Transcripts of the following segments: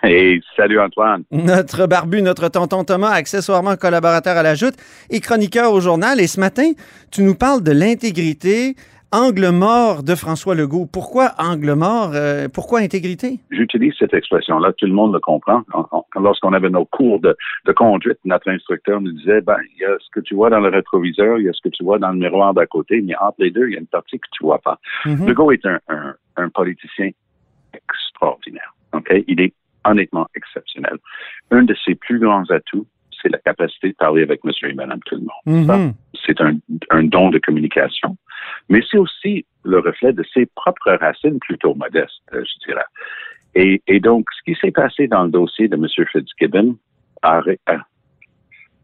Hey, salut Antoine. Notre barbu, notre tonton Thomas, accessoirement collaborateur à la Joute et chroniqueur au journal. Et ce matin, tu nous parles de l'intégrité, angle mort de François Legault. Pourquoi angle mort? Euh, pourquoi intégrité? J'utilise cette expression-là, tout le monde le comprend. Lorsqu'on avait nos cours de, de, conduite, notre instructeur nous disait, ben, il y a ce que tu vois dans le rétroviseur, il y a ce que tu vois dans le miroir d'à côté, mais entre les deux, il y a une partie que tu vois pas. Mhm. Legault est un, un, un politicien extraordinaire. Okay? Il est honnêtement exceptionnel. Un de ses plus grands atouts, c'est la capacité de parler avec monsieur et madame tout le monde. Mhm. C'est un, un, don de communication, mais c'est aussi le reflet de ses propres racines plutôt modestes, euh, je dirais. Et, et, donc, ce qui s'est passé dans le dossier de M. Fitzgibbon a, a,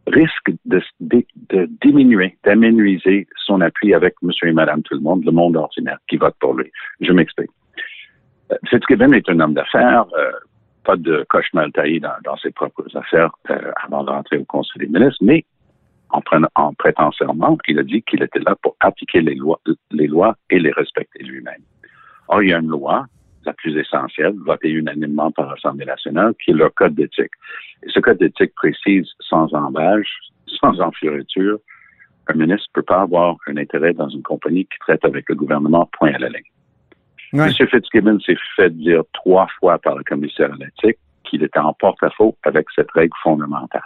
risque de, de, de diminuer, d'aménuiser son appui avec monsieur et madame tout le monde, le monde ordinaire qui vote pour lui. Je m'explique. Euh, Fitzgibbon est un homme d'affaires, euh, pas de coche mal taillé dans, dans, ses propres affaires euh, avant d'entrer au Conseil des ministres, mais en, prenant, en prêtant serment, il a dit qu'il était là pour appliquer les lois, les lois et les respecter lui-même. Or, il y a une loi, la plus essentielle, votée unanimement par l'Assemblée nationale, qui est le Code d'éthique. Et ce Code d'éthique précise sans embâche, sans enfioriture, un ministre ne peut pas avoir un intérêt dans une compagnie qui traite avec le gouvernement point à la ligne. Ouais. M. Fitzgibbon s'est fait dire trois fois par le commissaire à l'éthique qu'il était en porte-à-faux avec cette règle fondamentale.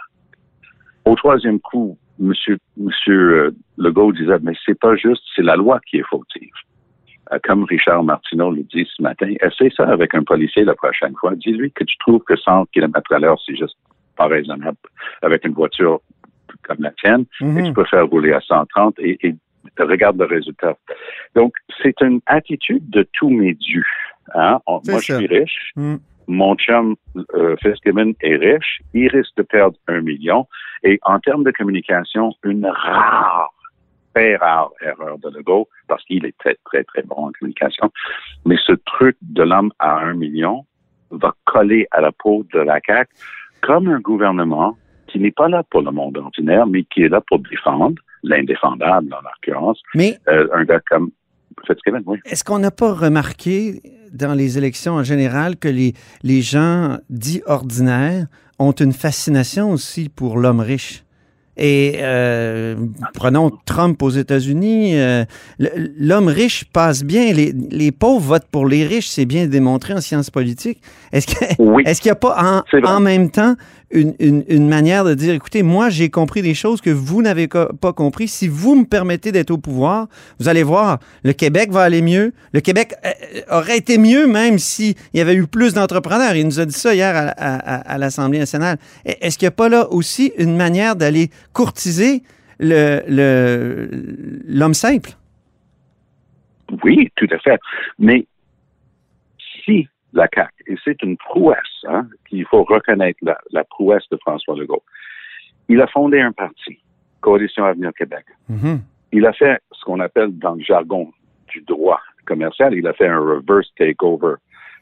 Au troisième coup, M. Monsieur, monsieur Legault disait, mais c'est pas juste, c'est la loi qui est fautive. Euh, comme Richard Martineau le dit ce matin, essaie ça avec un policier la prochaine fois. Dis-lui que tu trouves que 100 km à l'heure, c'est juste pas raisonnable avec une voiture comme la tienne, Mhm. mm -hmm. et tu peux faire rouler à 130 et, et regarde le résultat. Donc, c'est une attitude de tous mes dieux. Hein? On, moi, ça. je suis riche. Mm. Mon chum euh, Fitzgibbon est riche. Il risque de perdre un million. Et en termes de communication, une rare, très rare erreur de Legault, parce qu'il est très, très, très bon en communication. Mais ce truc de l'homme à un million va coller à la peau de la CAQ comme un gouvernement qui n'est pas là pour le monde ordinaire, mais qui est là pour défendre l'indéfendable, en l'occurrence. Mais euh, un gars comme Fitzgibbon, oui. Est-ce qu'on n'a pas remarqué dans les élections en général que les, les gens dits ordinaires ont une fascination aussi pour l'homme riche? Et euh, prenons Trump aux États-Unis, euh, l'homme riche passe bien, les, les, pauvres votent pour les riches, c'est bien démontré en sciences politiques. Est-ce qu'il oui, est n'y a pas en, en, même temps une, une, une, manière de dire, écoutez, moi j'ai compris des choses que vous n'avez pas compris. Si vous me permettez d'être au pouvoir, vous allez voir, le Québec va aller mieux. Le Québec euh, aurait été mieux même s'il y avait eu plus d'entrepreneurs. Il nous a dit ça hier à, à, à l'Assemblée nationale. Est-ce qu'il n'y a pas là aussi une manière d'aller courtiser l'homme le, simple? Oui, tout à fait. Mais si la CAQ, et c'est une prouesse, hein, qu'il faut reconnaître la, la, prouesse de François Legault, il a fondé un parti, Coalition Avenir Québec. Mm -hmm. Il a fait ce qu'on appelle dans le jargon du droit commercial, il a fait un reverse takeover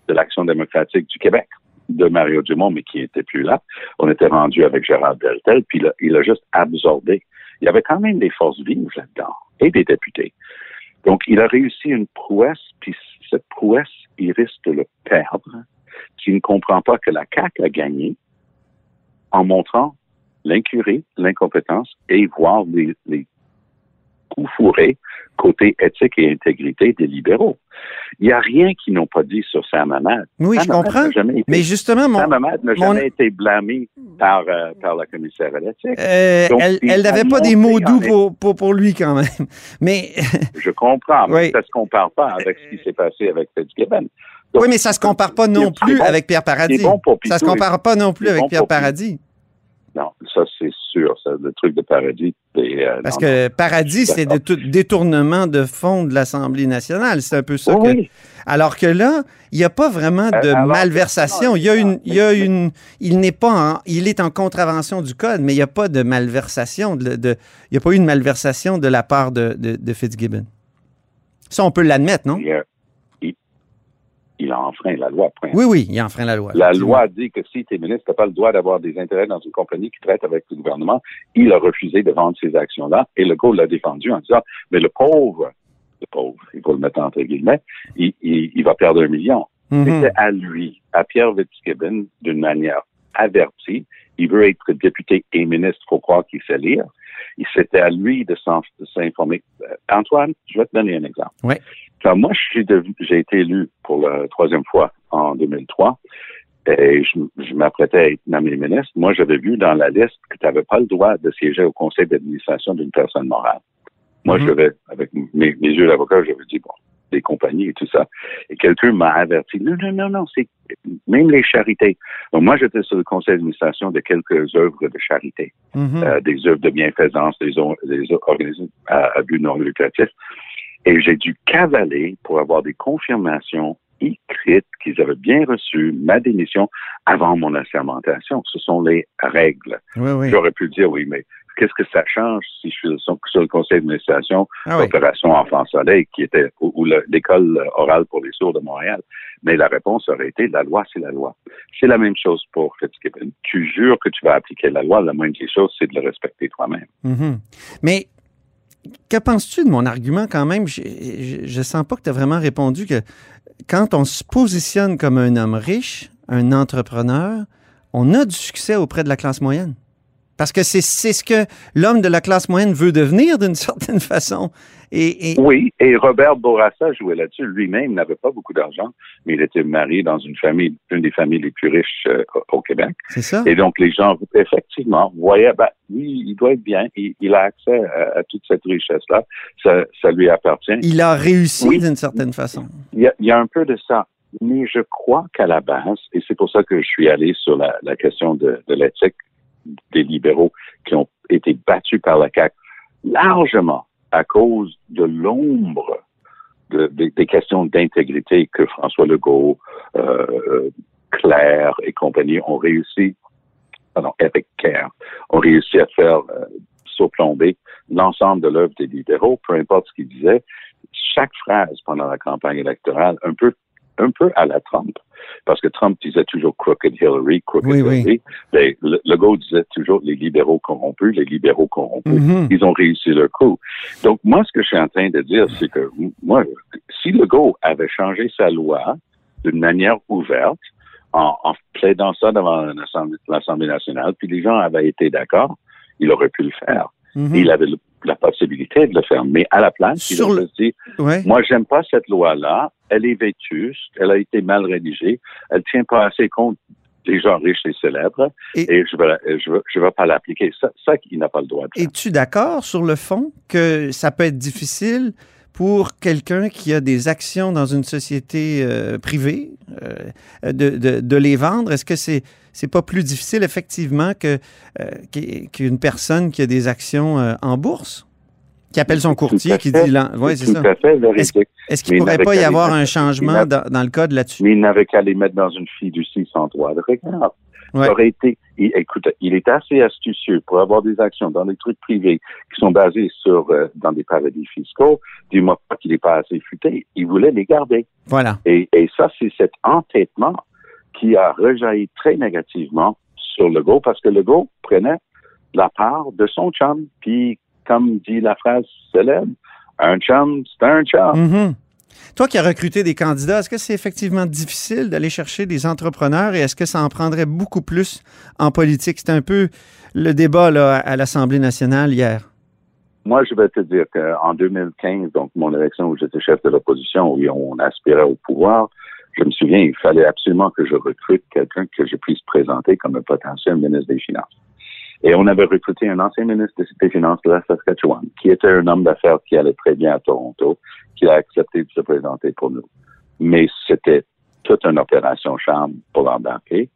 de l'Action démocratique du Québec de Mario Dumont, mais qui n'était plus là. On était rendu avec Gérard Deltel, puis il a, il a juste absorbé. Il y avait quand même des forces vives là-dedans et des députés. Donc, il a réussi une prouesse, puis cette prouesse, il risque de le perdre s'il ne comprend pas que la CAQ a gagné en montrant l'incurie, l'incompétence et voir les, les, coup fourré côté éthique et intégrité des libéraux. Il n'y a rien qu'ils n'ont pas dit sur Sam Hamad. Oui, Sam je Hamad comprends. été- Mais justement, mon, Sam Hamad n'a mon- jamais été blâmé par, euh, par la commissaire à l'éthique. euh, elle n'avait pas des mots doux pour, pour, pour lui quand même. Mais Je comprends, mais Oui. ça ne se compare pas avec ce qui s'est passé avec Fitzgibbon. Oui, mais ça se compare pas non plus bon- avec Pierre Paradis. c'est bon pour ça se Pitou, compare pas non plus avec bon Pierre. Paradis. Non, ça c'est sûr, ça, le truc de paradis. c'est, euh, Parce non, que Paradis, c'est détournement de fonds de l'Assemblée nationale. C'est un peu ça non. que. Oui, Alors que là, il n'y a pas vraiment de Euh, alors, malversation. Il y a une, il y a une, il n'est pas en, il est en contravention du code, mais il n'y a pas de malversation. De, de- il n'y a pas eu de malversation de la part de, de, de Fitzgibbon. Ça, on peut l'admettre, non? Il a enfreint la loi. point. Oui, oui, il enfreint la loi. La loi dit que si tu es ministre, tu n'as pas le droit d'avoir des intérêts dans une compagnie qui traite avec le gouvernement. Il a refusé de vendre ces actions-là et le Legault l'a défendu en disant, mais le pauvre, le pauvre, il faut le mettre entre guillemets, il, il- il va perdre un million. Mhm. C'était à lui, à Pierre Fitzgibbon, d'une manière avertie. Il veut être député et ministre, il faut croire qu'il sait lire. C'était à lui de s'informer. Euh, Antoine, je vais te donner un exemple. Ouais. Quand moi, j'ai été élu pour la troisième fois en 2003 et je, je m'apprêtais à être nommé ministre. Moi, j'avais vu dans la liste que tu n'avais pas le droit de siéger au conseil d'administration d'une personne morale. Moi, Mhm. je vais, avec mes, mes yeux d'avocat, j'avais dit, bon, des compagnies et tout ça. Et quelqu'un m'a averti, non, non, non, non, c'est même les charités. Donc, moi, j'étais sur le conseil d'administration de quelques œuvres de charité, Mhm. euh, des œuvres de bienfaisance, des, des organismes à, à but non lucratif. Et j'ai dû cavaler pour avoir des confirmations écrites qu'ils avaient bien reçu ma démission avant mon assermentation. Ce sont les règles. Oui, oui. J'aurais pu dire, oui, mais qu'est-ce que ça change si je suis sur le conseil d'administration Ah oui. Opération Enfant Soleil, qui était ou, ou le- l'école orale pour les sourds de Montréal. Mais la réponse aurait été la loi, c'est la loi. C'est la même chose pour Fitzgibbon. Tu jures que tu vas appliquer la loi, la moindre des choses, c'est de le respecter toi-même. Mhm. Mais que penses-tu de mon argument quand même? Je, je, je sens pas que tu as vraiment répondu que quand on se positionne comme un homme riche, un entrepreneur, on a du succès auprès de la classe moyenne. Parce que c'est c'est ce que l'homme de la classe moyenne veut devenir d'une certaine façon. Et, et- Oui, et Robert Bourassa jouait là-dessus. Lui-même n'avait pas beaucoup d'argent, mais il était marié dans une famille, une des familles les plus riches euh, au Québec. c'est ça. Et donc, les gens, effectivement, voyaient, ben, oui, il doit être bien, il, il a accès à, à toute cette richesse-là, ça, ça lui appartient. Il a réussi Oui. d'une certaine façon. Il y, a, il y a un peu de ça. Mais je crois qu'à la base, et c'est pour ça que je suis allé sur la, la question de, de l'éthique des libéraux qui ont été battus par la CAQ, largement à cause de l'ombre de- de- des questions d'intégrité que François Legault, euh, Claire et compagnie ont réussi, pardon, avec Claire, ont réussi à faire euh, l'ensemble de l'œuvre des libéraux, peu importe ce qu'ils disaient, chaque phrase pendant la campagne électorale, un peu, un peu à la Trump, parce que Trump disait toujours crooked Hillary, crooked Oui, oui. Hillary. Mais le, Legault disait toujours les libéraux corrompus, les libéraux corrompus. Mhm. Ils ont réussi leur coup. Donc, moi, ce que je suis en train de dire, c'est que, moi, si Legault avait changé sa loi d'une manière ouverte, en, en plaidant ça devant l'Assemblée l'Assemblée nationale, puis les gens avaient été d'accord, il aurait pu le faire. Mhm. Il avait le- la possibilité de le faire. Mais à la place, Sur il le- juste dit, Ouais. moi, j'aime pas cette loi-là. Elle est vétuste. Elle a été mal rédigée. Elle tient pas assez compte des gens riches et célèbres. Et- Et, je vais, la- je vais, je vais pas l'appliquer. Ça, ça, il n'a pas le droit de faire. Es-tu d'accord sur le fond que ça peut être difficile pour quelqu'un qui a des actions dans une société euh, privée euh, de, de- de les vendre? Est-ce que c'est c'est pas plus difficile effectivement que euh, qu'u- qu'une personne qui a des actions en bourse, qui appelle son courtier, qui dit ouais, c'est ça. Est-ce qu'il il pourrait pas y avoir un changement dans, dans le code là-dessus? Mais il n'avait qu'à les mettre dans une fiducie sans droit de regard. Ouais. Aurait été, il- écoute, il est assez astucieux pour avoir des actions dans des trucs privés qui sont basés sur, euh, dans des paradis fiscaux. Dis-moi pas qu'il n'est pas assez futé. Il voulait les garder. Voilà. Et, et ça, c'est cet entêtement qui a rejailli très négativement sur Legault parce que Legault prenait la part de son chum. Puis, comme dit la phrase célèbre, un chum, c'est un chum. Mhm. Toi qui as recruté des candidats, est-ce que c'est effectivement difficile d'aller chercher des entrepreneurs et est-ce que ça en prendrait beaucoup plus en politique? C'était un peu le débat à l'Assemblée nationale hier. moi, je vais te dire qu'en 2015, donc mon élection où j'étais chef de l'opposition, où on aspirait au pouvoir, je me souviens, il fallait absolument que je recrute quelqu'un que je puisse présenter comme un potentiel ministre des Finances. Et on avait recruté un ancien ministre des Finances de la Saskatchewan, qui était un homme d'affaires qui allait très bien à Toronto, qui a accepté de se présenter pour nous. Mais c'était toute une opération charme pour l'embarquer.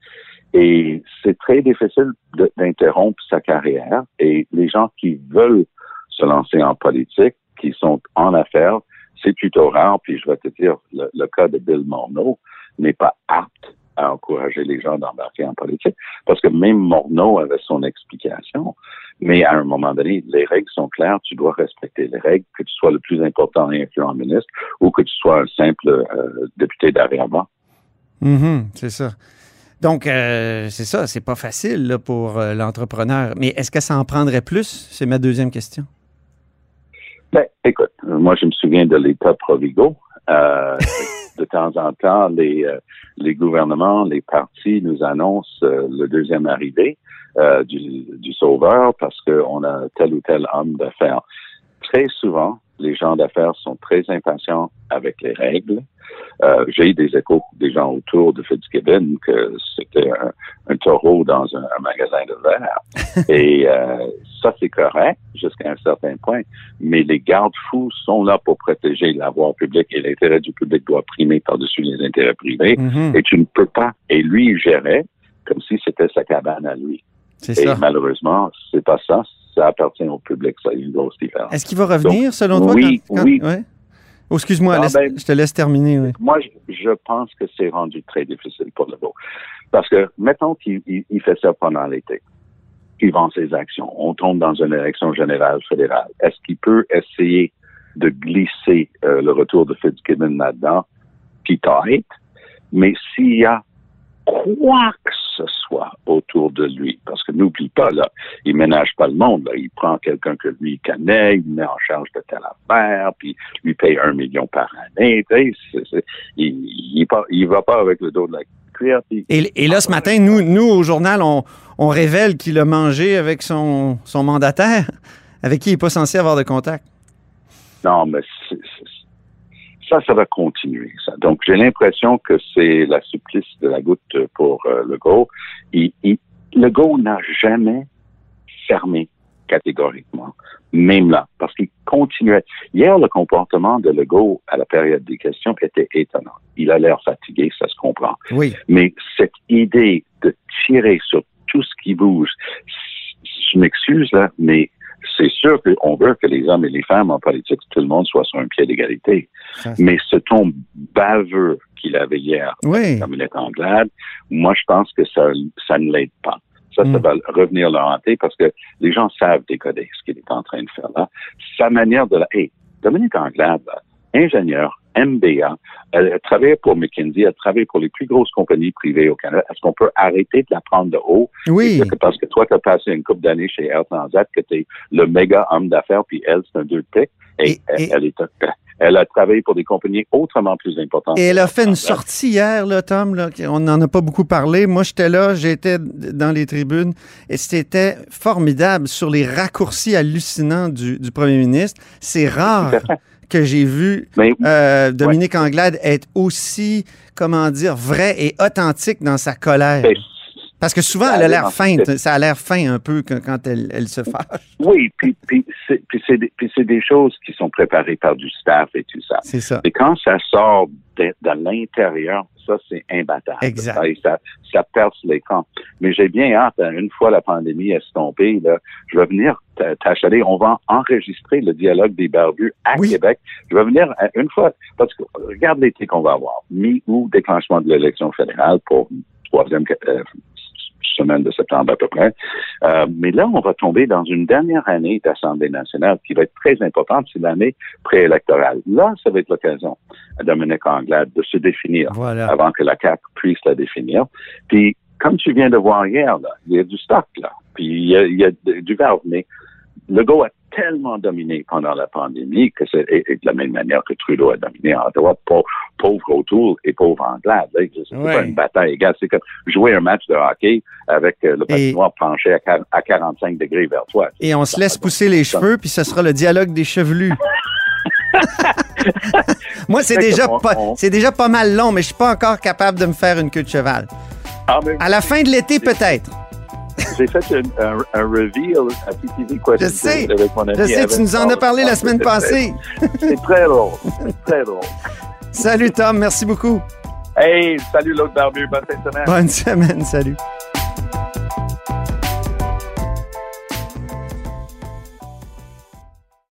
Et c'est très difficile d'interrompre sa carrière. Et les gens qui veulent se lancer en politique, qui sont en affaires, c'est plutôt rare. Puis je vais te dire, le, cas de Bill Morneau n'est pas apte à encourager les gens d'embarquer en politique, parce que même Morneau avait son explication, mais à un moment donné, les règles sont claires, tu dois respecter les règles, que tu sois le plus important et influent ministre ou que tu sois un simple euh, député d'arrière-ban. Mm c'est ça. Donc, euh, c'est ça, c'est pas facile pour euh, l'entrepreneur. Mais est-ce que ça en prendrait plus? C'est ma deuxième question. Ben, écoute, moi, je me souviens de l'État Provigo. Euh, de temps en temps, les, euh, les gouvernements, les partis nous annoncent euh, le deuxième arrivé du, du sauveur parce qu'on a tel ou tel homme d'affaires. Très souvent, les gens d'affaires sont très impatients avec les règles. Euh, j'ai eu des échos des gens autour de Fitzgibbon que c'était un, taureau dans un, magasin de verre. Et euh, ça, c'est correct jusqu'à un certain point. Mais les garde-fous sont là pour protéger la voie publique et l'intérêt du public doit primer par-dessus les intérêts privés. Mm-hmm. Et tu ne peux pas. Et lui, il gérait comme si c'était sa cabane à lui. Et ça. malheureusement, c'est pas ça. Ça appartient au public. Ça a une grosse différence. Est-ce qu'il va revenir, selon toi? Oui, oui. Oh, excuse-moi, ah, ben, je te laisse terminer. Oui. Moi, je pense que c'est rendu très difficile pour le beau. Parce que, mettons qu'il fait ça pendant l'été. Il vend ses actions. On tombe dans une élection générale fédérale. Est-ce qu'il peut essayer de glisser euh, le retour de Fitzgibbon là-dedans? Puis Mais s'il y a quoi que ce soit autour de lui. Parce que n'oublie pas, là, il ménage pas le monde. Là. Il prend quelqu'un que lui connaît, il met en charge de telle affaire, puis lui paye un million par année. il, il, va pas avec le dos de la cuillère. Et, là, ce matin, nous, nous au journal, on, on révèle qu'il a mangé avec son, son mandataire, avec qui il n'est pas censé avoir de contact. Non, mais ça, ça va continuer. Ça. Donc, j'ai l'impression que c'est la supplice de la goutte pour euh, le Go. Il, le Go n'a jamais fermé catégoriquement, même là, parce qu'il continuait. Hier, le comportement de Legault à la période des questions était étonnant. Il a l'air fatigué, ça se comprend. Oui. Mais cette idée de tirer sur tout ce qui bouge, je m'excuse là, mais c'est sûr qu'on veut que les hommes et les femmes en politique, tout le monde soit sur un pied d'égalité. Mais ce ton baveux qu'il avait hier, oui. comme il est moi, je pense que ça, ça ne l'aide pas. Ça, ça mm. va revenir le hanter parce que les gens savent décoder ce qu'il est en train de faire là. Sa manière de la... Hey, Dominique Anglade, ingénieur, MBA. Elle, travaille pour McKinsey, elle travaille pour les plus grosses compagnies privées au Canada. Est-ce qu'on peut arrêter de la prendre de haut? Oui. parce que toi, tu as passé une couple d'années chez Air Transat, que tu es le méga homme d'affaires, puis elle, c'est un deux de Et, elle, est, elle a travaillé pour des compagnies autrement plus importantes. Et elle a fait une sortie hier, là, Tom. Là, on n'en a pas beaucoup parlé. Moi, j'étais là, j'étais dans les tribunes, et c'était formidable sur les raccourcis hallucinants du, du premier ministre. C'est rare que j'ai vu euh, Dominique Anglade être aussi, comment dire, vrai et authentique dans sa colère. Parce que souvent, elle a l'air feinte. Ça a l'air fin un peu quand elle, se fâche. Oui, puis, puis c'est des, choses qui sont préparées par du staff et tout ça. C'est ça. Et quand ça sort de, l'intérieur, ça, c'est imbattable. Exact. Ça, ça, perce l'écran. Mais j'ai bien hâte, hein, une fois la pandémie estompée, là, je vais venir t'achaler. On va enregistrer le dialogue des barbus à Québec. Je vais venir euh, une fois, parce que regarde l'été qu'on va avoir. Mi-août, déclenchement de l'élection fédérale pour troisième euh, semaine de septembre à peu près. Euh, mais là, on va tomber dans une dernière année d'Assemblée nationale qui va être très importante, c'est l'année préélectorale. Là, ça va être l'occasion à Dominique Anglade de se définir avant que la CAC puisse la définir. Puis, comme tu viens de voir hier, là, il y a du stock, là, puis il y a, du verbe, mais Legault a tellement dominé pendant la pandémie que c'est et- et de la même manière que Trudeau a dominé en droit, pauvre, pauvre O'Toole et pauvre Anglade. là. C'est Ouais. pas une bataille égale. C'est comme jouer un match de hockey avec euh, le patinoire penché à, quar- à 45 degrés vers toi. Et on se laisse pousser les cheveux, puis ce sera le dialogue des chevelus. Moi, c'est déjà, on- pas, on- c'est déjà pas mal long, mais je suis pas encore capable de me faire une queue de cheval. Ah, À la fin de l'été, peut-être. J'ai fait un, un, un reveal à TTV Question Je sais. avec mon ami Je sais, tu nous en as parlé la semaine passée. C'est très drôle. Très drôle. Salut Tom, merci beaucoup. Hey, salut l'autre barbu. Bonne semaine. Bonne semaine, salut.